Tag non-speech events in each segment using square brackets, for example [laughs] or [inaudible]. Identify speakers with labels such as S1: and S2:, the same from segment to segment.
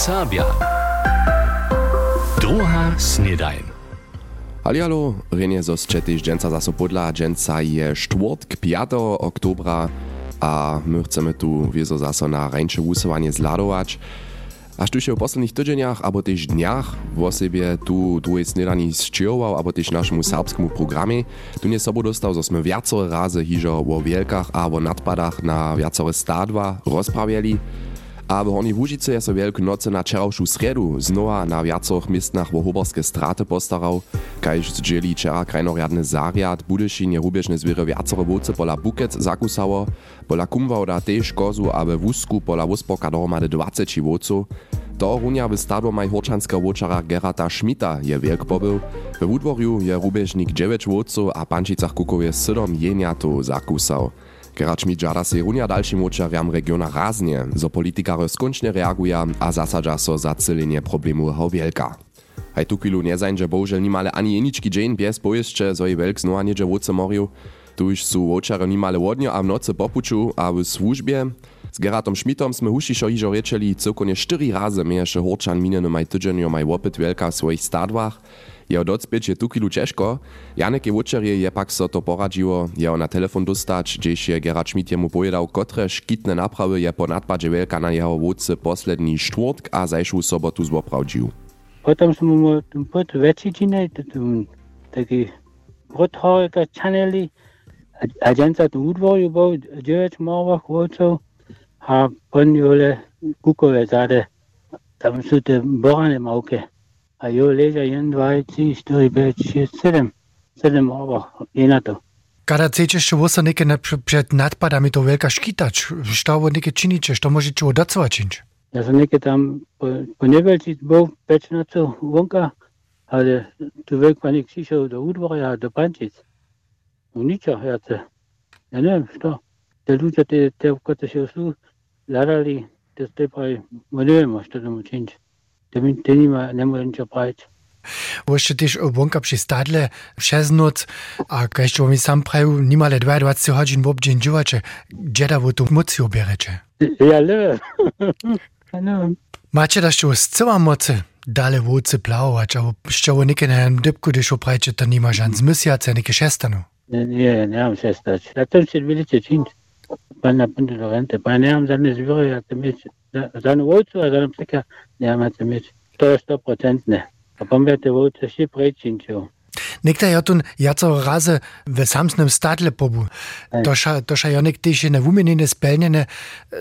S1: Serbia. Druga snedajn.
S2: Halialo, renie zo sčetiš dženca zaso podla, dženca je štvrtk 5. oktobra a my chcemy tu wiezo zaso na rańsze usuwanie zladować. Aż tu się w posledných tydzieniach, abo też dniach w osobie tu drugiej snedani zčiował, abo też naszemu serbskiemu programie, tu nie sobo dostał, że sme wiacore razy hižo o wielkach a o nadpadach na wiacore stadwa rozprawiali. A w Hornej Łužice je so Wielku noce na čeravšu sredu znova na viacoch miestnach wo hoborske straty postarał, kajž zdźeli čera krajnorjadny zariad, budyši nierubiežne zwiry viacore woce pola bukec zakusało, pola kumvauda tež kozu, aby wusku pola wuspoka dohromady 20 woców. To runia w stadło maj horčanska wočara Gerata Schmita je wielk pobył. We wudworju je rubiežnik 9 woców, a pančicach kukowie 7 jeniatów zakusał. Gerard Schmidt žada si runia dalším očarjam regiona raznie, zo politikare skončne reaguja a zasadža so za celenie problému ho wielka. Haj tu chwilu nie zań, że bohužel nimale ani jenički dzień bez boješte, zo je wielk znowa niedzie woce morju. Tuž su očare nimale wodnio a w nocy popuču a w służbie. Z Gerardom Schmidtom sme hušišo hižo rečeli celkonie 4 razy mieše Horčan minjeny maj tydženio maj wopyt wielka w swoich stadwach. Jeho docpieć je tu kilu ciężko. Janek je je pak so to poradziło, jeho na telefon dostać, gdzieś je Gerard Schmidt jemu pojedał, kotre szkitne naprawy je po nadpadzie wielka na jeho wódce posledni czwartk a zajszł sobotu złoprawdził.
S3: Potem smo mu pod večine, taki brothorika chaneli, a dženca tu udvorju bol, dževeč morvah vocov, a pon jole kukove zade, tam su te borane mauke. A jo leža 1, 2, 3, 4, 5, 6, 7, 7 morvah, jenato.
S4: Kada chcecie jeszcze wosa neke na, przed nadpadami to wielka szkitać, sztawo neke czynicie, to możecie odacować czynć.
S3: Ja sam neke tam po, po nevelci bol 5 nocov vonka, ale tu veľk panik přišiel do údvoria, do pančic. No ničo, ja to, ja neviem, što. Te ľudia, te, te, kote še sú, hľadali, te ste pravi, ma neviem, što tomu činiť. [laughs] Te, mi- te nima, nemôže ničo praviť.
S4: Jeszcze też wonka przy stadle przez noc, a jeszcze mi sam prawił, nimale 22 godzin w obdzień działacze, gdzie wo tu mocy obierecie.
S3: Ja neviem. ja neviem.
S4: Macie da što z cała mocy dale woce plawować, a jeszcze wo neke na dybku, gdyż oprajcie, to nima żan zmysjace, neke šestanu.
S3: Nie, nie, nemám sa stať. Na tom si vidíte činiť. Pána pundu do rente. Pán nemám zadné zvíro, ja to mieć. Zadnú vojcu a zadnú psika to mieć. To je 100%. A pomiate vojce si prečinčil.
S4: Nekta ja tun jaco razy w samsnym stadle pobu.
S3: Ej.
S4: Tosza, tosza jonek też na wumenine spełnione,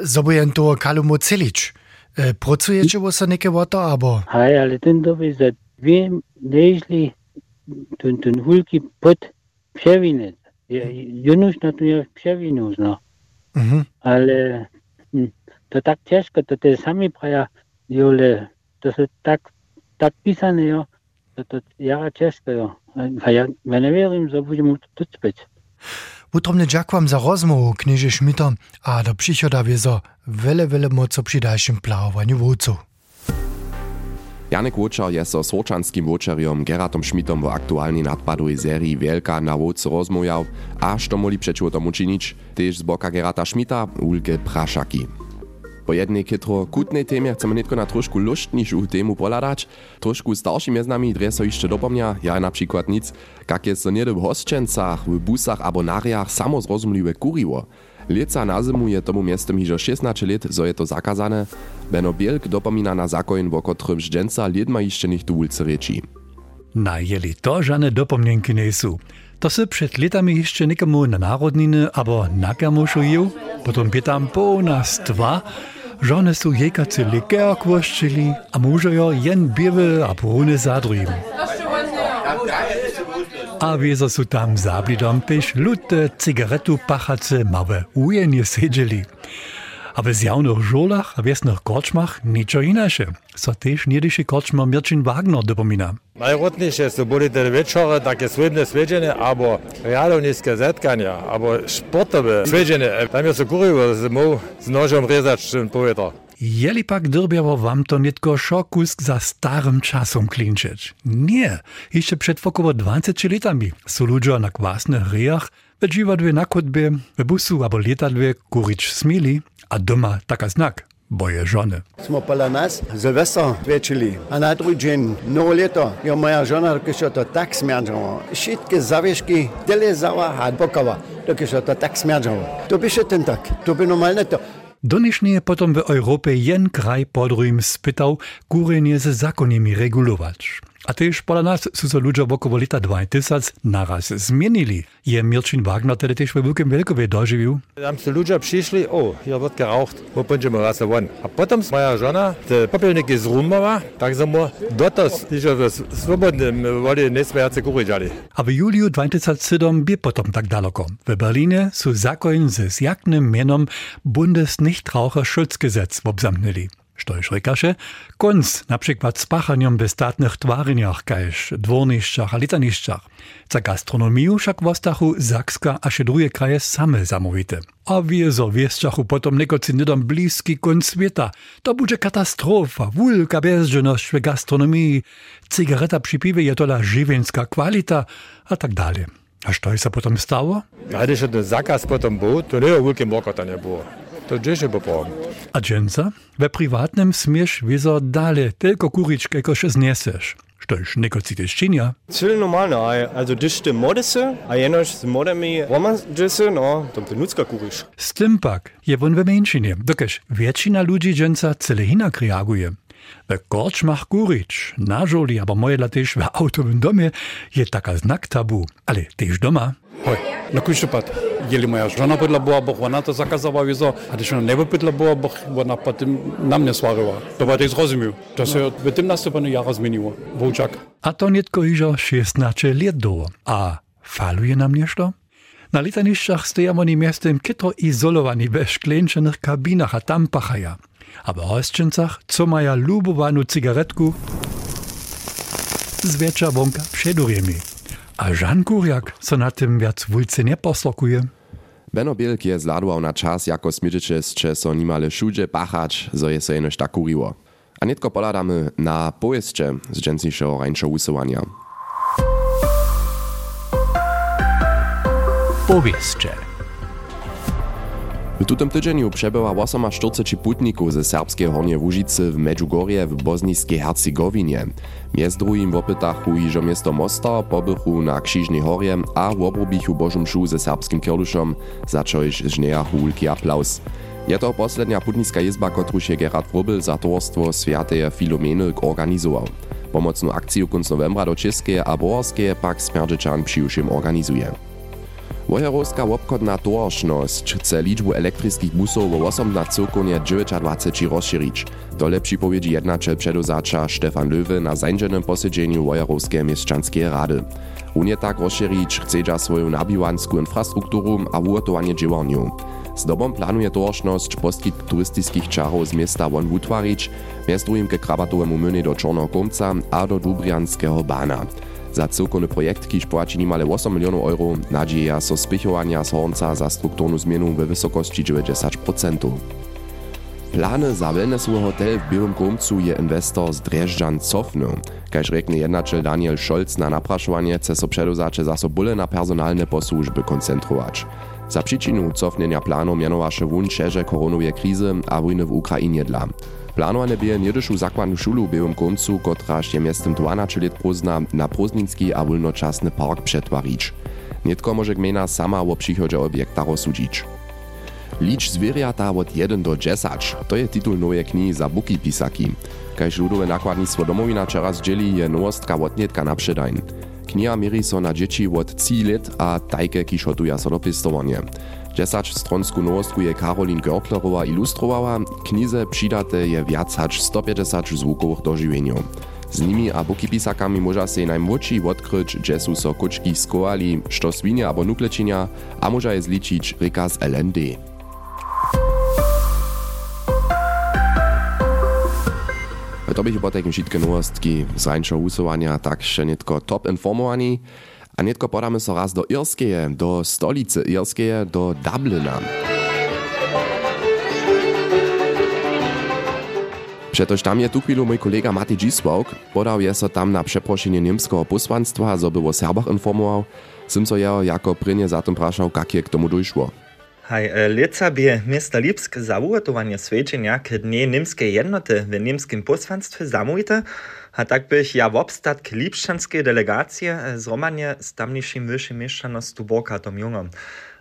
S4: zobujen to kalu mocelić. E, Pracujecie wo se neke woto, abo?
S3: Hej, ale ten doby za dwie nežli ten, ten hulky pod pševinec. Junuš na to je pševinus, no.
S4: Mhm.
S3: Ale hm, to tak ťažko, to tie sami praja, jole, to sú tak, tak písané, jo, to, to jara ťažko, jo. A ja, ja neverím, že budem mu to docpeť.
S4: Utromne dziękuję za rozmowę, knieże Schmitter, a do przychoda wiezo wiele, wiele moco przy dalszym plawaniu wódców.
S2: Janek Łuczar je so s horčanskim wočarjom Gerardom Schmidtom w aktualnej nadpadowej serii Wielka na wódce rozmujał, a što moli przeciw tomu czynić, też z boka Gerata Schmidta Ulke Praszaki. Po jednej kytro kutnej temie chcemy netko na trošku luštniejszą temu poladać. Trošku starszymi z nami dre so jeszcze dopomnia, ja na przykład nic, jak jest so niedy w hosčencach, w busach abo nariach samo zrozumliwe kuriło. Lieca na zimu je tomu miestem hižo 16 let, zo je to zakazane. Beno Bielk dopomina na zakon, wo kotrym ždženca lidma jeszcze nicht tu ulce reči.
S5: Najeli to žane dopomnienky nie. To se před letami ještě nikomu na národniny abo na kamošu potom pýtam po nás dva, Żony są jejkacy lekę okłoszczyli, a mużojo jen biewy a połony zadrujim. A wiezo są tam zablidom pysz lute cigaretu pachace małe ujenie siedzieli. A w zjawnych żolach a wiesnych korczmach niczo inače. So tež niedyši korczma Mirčin Wagner dopomina.
S6: Najrotnejšie sú boli tie večere, také svedné svedžené, alebo realovnícke zetkania, alebo športové svedžené. Tam je sú kurivo s mou s nožom rezať, čo povedal.
S5: Jeli pak dyrbiało wam to nitko szokusk za starym czasom klinczyć. Nie, jeszcze przed około 20 latami są ludzie na kwasnych ryjach, w dziwadwie na kotbie, w busu albo letadwie kurić smili, a doma taka znak boje žene.
S1: Smo pa na nas zaveso večili, a na drugi dan, novo leto, je moja žena rekla, da je to tako smrdžavo. Šitke zaveški, telezava, hadbokava, da je to tako smrdžavo. To bi še ten tak, to bi normalno to.
S5: Donišný je potom v Európe jen kraj podrujem spýtal kúrenie se zákonimi regulovať. A też pola nas są so ludzie około lata 2000 naraz zmienili. Je Mirčin Wagner tedy też w Wielkim Wielkowie dożywił.
S6: Tam są ludzie przyszli, o, hier wird geraucht, wo będziemy raz won. A potem moja żona, te popielniki z Rumowa, tak som wir dotas, die się w swobodnym woli nie smiacy kurydziali.
S5: A w juliu 2007 by potom tak daleko. W Berlinie są zakon z jaknym mianom Bundesnichtraucherschutzgesetz obsamknęli. Štož rekaše, konc na przykład z pachaniem w statnych twarniach, kaž dwornišćach a litanišćach. Za gastronomiu však v ostachu Zakska a še drugie kraje same zamówite. A wiezo wieszczachu potom nekoci nidom bliski konc sveta. To bude katastrofa, wulka bezżeność w gastronomii, cigareta przy piwie je tola żywienska kwalita, a tak dalej. A što je sa potom stało?
S6: A když ten zakaz potom był, to nie to nie było. To gdzieś je poprawił.
S5: A dżęca? We prywatnym smiesz wiezo dalej, tylko kurić, jako się zniesiesz. Štož nekoci też czynia.
S7: Cel normalno, also dysz ty modesy, a jenoś z modami roma dysy, no, to benutska kurisz.
S5: Z tym pak je won we mniejszynie, dokeż więksina ludzi dżęca cele hinak reaguje. We korczmach kurić, na żoli, aber moje latyż w autowym domie je taka znak tabu. Ale też doma.
S8: Hoj, na kujszy pad. Jeli moja żona bydla była, bo ona to zakazała wiezo, a když ona nie bydla była, bo ona potem na mnie swaryła. To war też rozumiał. To się w tym następnym jara zmieniło. Włóczak.
S5: A to nietko iżo 16 lat. A faluje nam nešto? Na litaniszczach stojamo oni miastem kitro izolowani we szkleńczonych kabinach, a tam pachaja. A w hosczyncach, co maja lubowaną cygaretku, z przedurjemi. A Żan Kuriak, co na tym wulce nie poslokuje.
S2: Benno Bielk je zladował na czas, jako smierzycie z so nimale szudzie pachać, zo je so jenoś tak kuriło. A nietko poladamy na pojeździe z dżęsniejszego rańszo usuwania.
S5: Powieszcze.
S2: W tutym tydzieniu przebyła 48 putników ze serbskiej Hornie Łużycy w Medjugorje w Bosniskiej Hercegowinie. Między drugim w opytachu iżo miasto Mostar, pobychu na Krzyżnej Horje, a w obrobichu Bożym Szu ze serbskim kierluszom, za coś żniejachu wielki aplauz. Je to poslednia putnicka izba, kotruż je Gerard Wrubel za towarstwo Święteje Filomeny organizował. Pomocną akcję konc novembra do Českej a Bohorskeje pak Smerdżyczan przyjuszym organizuje. Wojerowska łopkotna tożność chce liczbu elektryckich busów w 18 konie 920 rozszerzyć. To lepsi powiedzi jednaciel przedozacza Stefan Löwy na zańczonym posiedzeniu Wojerowskiej Mieszczanskiej Rady. Unia tak rozszerzyć chce swoją nabiwanską infrastrukturę a uratowanie działaniu. Z dobą planuje tożność poskit turystyckich czarów z miasta Won utworzyć, miastujem ke krabatowemu myny do Czornokomca a do Dubrianskiego Bana. Za celkovny projekt, kiž płaci nimale 8 milionów euro, nadzieja so spychowania z Hornca za strukturną zmianę we wysokości 90%. Plany za wellnessowy hotel w Białym Komcu je inwestor z Dreżdżan cofnął. Kaž rekne jednačel Daniel Scholz na napraszanie, chce so przedozacze za so bóle na personalne posłużby koncentrować. Za przyczyną cofnienia planu mianowaše wun szerze koronowej krizy a wojny w Ukrainie dla. Planowane bie niedyszu zakładnu szulu w Białym Komcu, kotraż je miastem 12 lat pozna na Proznicki a wolnoczasny park przetwarić. Nietko może gmina sama o przychodzie obiekta rozsudzić. Licz zwierzęta od 1 do 10 to je tytuł nowej knihy za buki pisaki. Kaž ludowe nakładnictwo domowina czeraz dzieli je nowostka od nietka na przedajn. Kniha mierí so na dzieci od 3 lat a tajke kiž hotuja so do pistowanie. 10 stronsku nowostku je Karolin Görklerowa ilustrowała, knize přidate je viac hač 150 zvukowych dožiwieniów. Z nimi a bukipisakami może się najmłodsi odkryć, gdzie są so kuczki skoali, što swinie abo nuklecinia, a może je zliczyć ryka z LND. To bych po takim wszystkie nowostki z rańszego usuwania, tak še netko top informowani. A netko podamy so raz do Irskeje, do stolicy Irskeje, do Dublina. Przetoż tam je tu mój kolega Mati Giswałk, podał je so tam na przeproszenie niemskiego posłanstwa, żeby o Serbach informował, sym so jeho jako prynie za tym praszał, jak je k tomu dojszło.
S9: Hej, leca by miasta Lipsk za uratowanie swedczenia k dnie niemskiej jednoty. W niemskim posłanstwie zamówite, a tak bych ja w obstatk lipszczanskiej delegacje zromanie z tamniejszym wyższym mieszczanost Borkatom Jungom.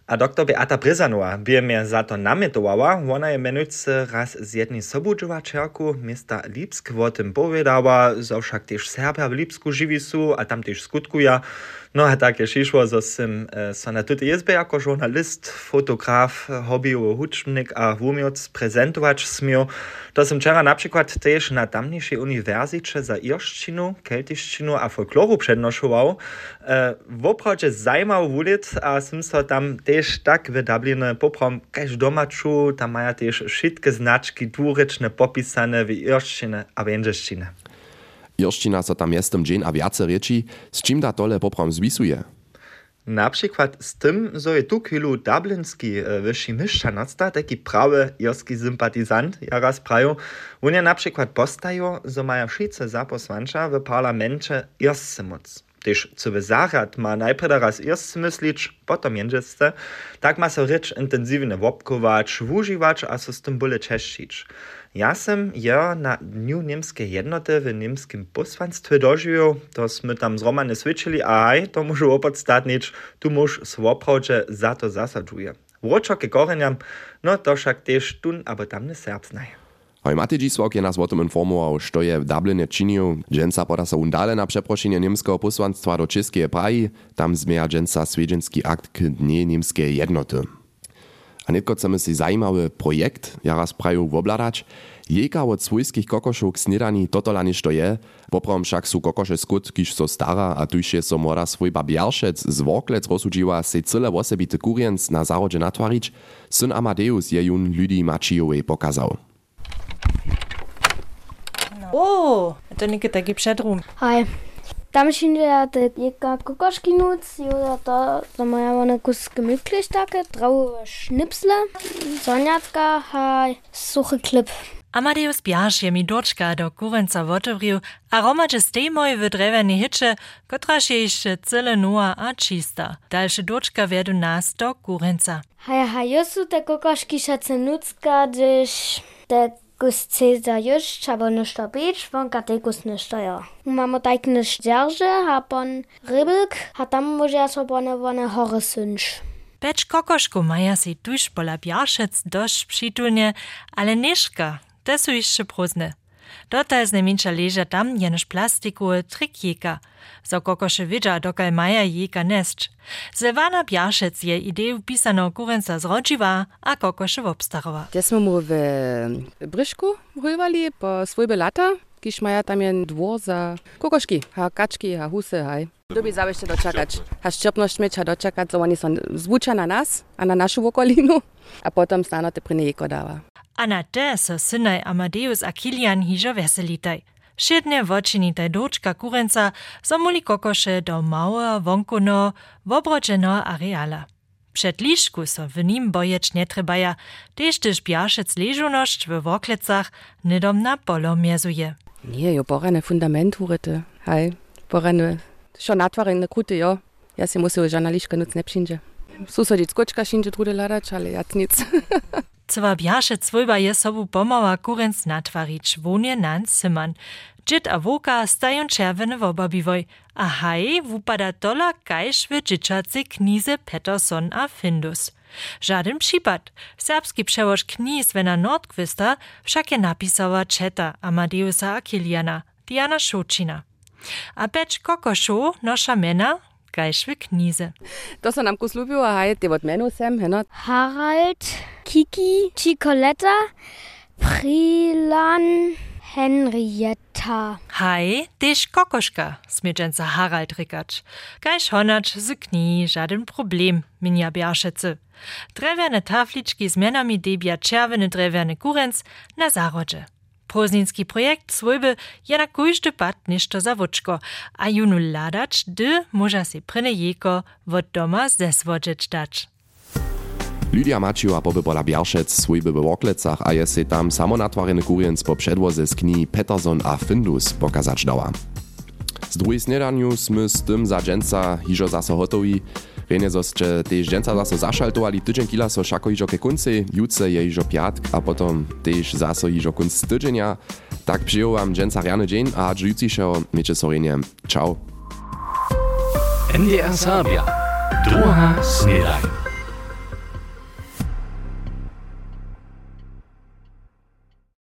S9: A doktor Beata Bryzanowa by mnie za to namietowała, ona je menujce raz z jednej sobudżowaczerku miasta Lipsk o tym powiedziała, że wszak też Serbia w Lipsku żywi su, a tam też skutkuja, No a tak je šišlo, zo sem e, so na tuto jezbe jako žurnalist, fotograf, hobby hučnik a wumiec prezentować smiał. To sem wczoraj na przykład też na tamniejszej uniwersycie za irszczinu, keltyszczinu a folkloru przednoszował. E, w oprodzie zajmał wulit, a sem so tam też tak w Dublinie poprom kaž doma czu, tam mają też wszystkie znaczki dwuryczne popisane w irszczynie a wędrzeszczynie.
S2: Irščina so tam miestem dżin a wiace z čím da tole poprom zwisuje.
S9: Na przykład z tym, że je tu chwilu dublinski e, wyższy mieszczanocta, taki prawy irski sympatizant, ja raz prają, oni na przykład postają, że mają wszyscy zaposłancza w parlamencie irscy moc. Też co by zarad ma najpierw raz irscy myślić, potem tak ma so rycz intensywnie wopkować, wużywać, a so z tym. Ja sam ja na Dniu Niemskiej Jednoty w niemskim posłanstwie dożył, to sme tam zromane switchili, a aj, to może opodstatnić, tu muż swoprawdzie za to zasadzuje. Włoczokie koreniam, no to však też tun, aber tam nie serb znaje.
S2: Hoj Matej Dzisłok je nas o tym informował, što je w Dublinie činil. Dženca poda so undale na przeproszenie niemskiego posłanstwa do Českej Praji, tam zmieja dženca swiedzinski akt k Dnie Niemskiej Jednoty. A netko chcemy si zajímavý projekt, ja raz praju wobladać. Jejka od swojskich kokoszów k snidani totola to je, poprom však sú kokoše skut, kiž so stara, a tuž je so mora svoj babjaršec z worklec rozsudžiła se cyle wosebity kurienc na natvarić, syn Amadeus je jun ľudí Mačijovej pokazał.
S10: O, to nie taki przedrum.
S11: Hi. Jo to, to moja one kus gemütlich takie, drau schnipsle, sonjacka, ha suche klip.
S10: Amadeus Biasz je mi doczka do kurenca wotovriu, a romadže stejmoj w drewene hycze, kotraż je jeszcze cyle nua a čista. Dalsze doczka vedu nas do kurenca.
S11: Haja, ha, josu te kokoški šace nucka, gdyż te kus Cäsar już, aber nicht der Beach, von Katekus nicht ja. Mamo tak nicht dzierży, a pon rybek, a tam może sobie one one hory synch.
S10: Becz kokoszku maja si tuż pola biaszec dość przytulnie, ale nieszka, te są jeszcze próżne. Dota jest najmniejsza leża tam jenoż plastiku trikjeka, za kokosze widza dokaj maja jeka nest. Silvana Biaszec je ideju pisano kurenca zrodziła, a kokosze obstarowa.
S12: Te smo mu w Bryszku rywali po swojbe lata, kiż maja tam jen dwór za kokoszki, a kaczki, a husy, haj. Lubi zawsze doczekać. A szczepność mieć, a doczekać, że oni są zwucza na nas, a na naszą okolinu, a stano te pryny jeko dała.
S10: A na te so synaj Amadeus a Kilian hižo veselitaj. Šedne vočinitaj dočka kurenca so muli kokoše do małe wonkuno wobrodzeno areala. Przed liszku so w nim bojecz nie trebaja, też też biaszec leżuność w woklecach nidom na polo miezuje.
S12: Nie, jo porane fundament hurete. Hej, porane, schon natwarene krute, jo. Ja si muszę żurnaliszkę nuc nie przyjdzie. Susodic koczka szyndzie trude ladać, ale jac nic.
S10: Cwa bjaše cvojba je sobu pomała kurenc natvarić, wonie nan syman. Džit a voka stają czerwene wobabiwoj, a haj wupada tola kajż w dżiczacy knize Peterson a Findus. Żaden przypad. Serbski przełoż kniz Wena Nordquista wszak je napisała Czeta Amadeusa Akiliana, Diana Szucina. A becz kokoszu nosza mena gajš v knize.
S12: To so nam kuslubijo, a je te od menu sem, heno?
S11: Harald, Kiki, Chicoletta, Prilan, Henrietta.
S10: Hej, tež kokoška, smieđenca Harald rikać. Gajš honacz z kni, żaden problem, minja biaszece. Drewene tafliczki z mianami debia czerwony drewene kurenc na zarodzie. Pozninski projekt swojby je na kujszty pat ništo za wučko, a junu ladać, dy może si pryne jeko wod doma zeswodzieć dać.
S2: Lydia Maciuła pobypola Biarszec swojby w Woklecach, a je se tam samonatwarjeny kurienc po przedwoze z kni Peterson a Findus pokazać dała. Z drugiej snedaniu sme z tym za dżęca hižo zase hotowi. Że też dżęca zaso zaszaltowali tydzień kila so szako iżo ke kuncy, jutce je iżo piatk, a potom też zaso iżo kunc tydzienia. Tak przyjął wam dżęca rany dzień, a jutriszo miecie sorenie. Ciao.
S13: NDR Sabia. Druga Snedaj.